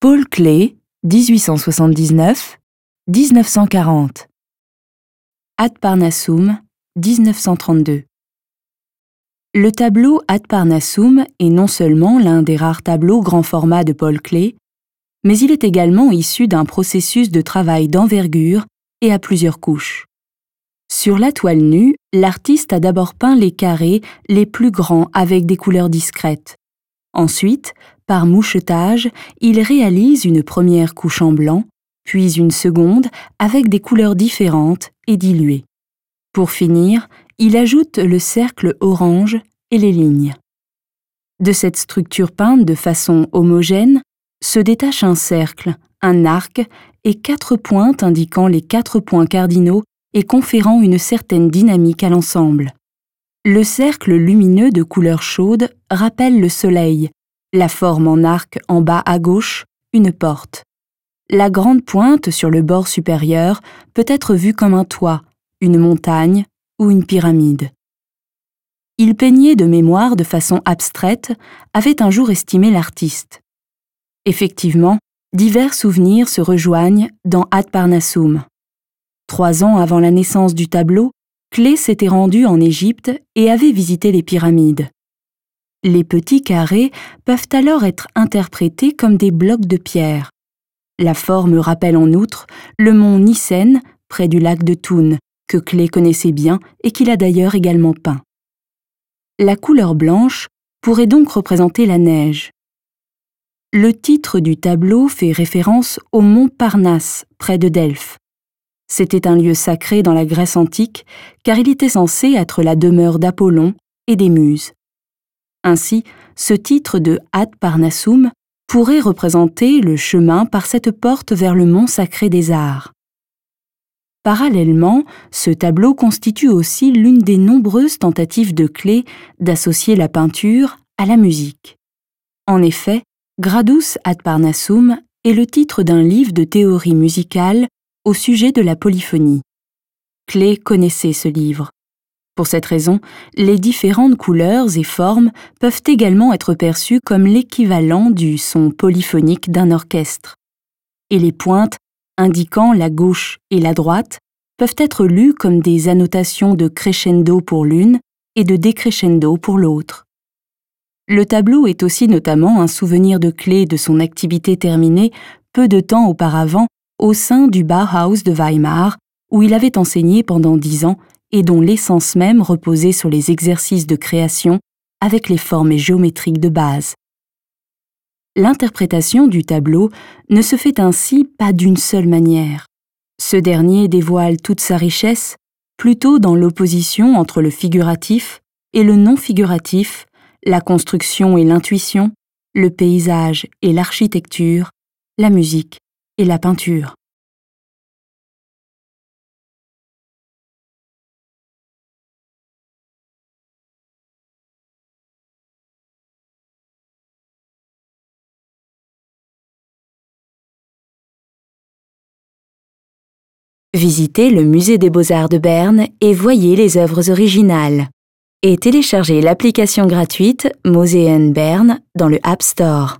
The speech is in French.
Paul Klee, 1879-1940. Ad Parnassum, 1932. Le tableau Ad Parnassum est non seulement l'un des rares tableaux grand format de Paul Klee, mais il est également issu d'un processus de travail d'envergure et à plusieurs couches. Sur la toile nue, l'artiste a d'abord peint les carrés les plus grands avec des couleurs discrètes. Ensuite, par mouchetage, il réalise une première couche en blanc, puis une seconde avec des couleurs différentes et diluées. Pour finir, il ajoute le cercle orange et les lignes. De cette structure peinte de façon homogène se détache un cercle, un arc et quatre pointes indiquant les quatre points cardinaux et conférant une certaine dynamique à l'ensemble. Le cercle lumineux de couleur chaude rappelle le soleil, la forme en arc en bas à gauche, une porte. La grande pointe sur le bord supérieur peut être vue comme un toit, une montagne ou une pyramide. Il peignait de mémoire de façon abstraite, avait un jour estimé l'artiste. Effectivement, divers souvenirs se rejoignent dans Ad Parnassum. Trois ans avant la naissance du tableau, Clé s'était rendu en Égypte et avait visité les pyramides. Les petits carrés peuvent alors être interprétés comme des blocs de pierre. La forme rappelle en outre le mont Nissen, près du lac de Thun, que Clé connaissait bien et qu'il a d'ailleurs également peint. La couleur blanche pourrait donc représenter la neige. Le titre du tableau fait référence au mont Parnasse, près de Delphes. C'était un lieu sacré dans la Grèce antique, car il était censé être la demeure d'Apollon et des Muses. Ainsi, ce titre de Ad Parnassum pourrait représenter le chemin par cette porte vers le mont sacré des arts. Parallèlement, ce tableau constitue aussi l'une des nombreuses tentatives de Clé d'associer la peinture à la musique. En effet, Gradus ad Parnassum est le titre d'un livre de théorie musicale au sujet de la polyphonie. Clé connaissait ce livre. Pour cette raison, les différentes couleurs et formes peuvent également être perçues comme l'équivalent du son polyphonique d'un orchestre. Et les pointes, indiquant la gauche et la droite, peuvent être lues comme des annotations de crescendo pour l'une et de décrescendo pour l'autre. Le tableau est aussi notamment un souvenir de clé de son activité terminée peu de temps auparavant au sein du Bauhaus de Weimar, où il avait enseigné pendant dix ans et dont l'essence même reposait sur les exercices de création avec les formes géométriques de base. L'interprétation du tableau ne se fait ainsi pas d'une seule manière. Ce dernier dévoile toute sa richesse plutôt dans l'opposition entre le figuratif et le non figuratif la construction et l'intuition, le paysage et l'architecture, la musique et la peinture. Visitez le musée des beaux-arts de Berne et voyez les œuvres originales et téléchargez l'application gratuite Moseen Bern dans le App Store.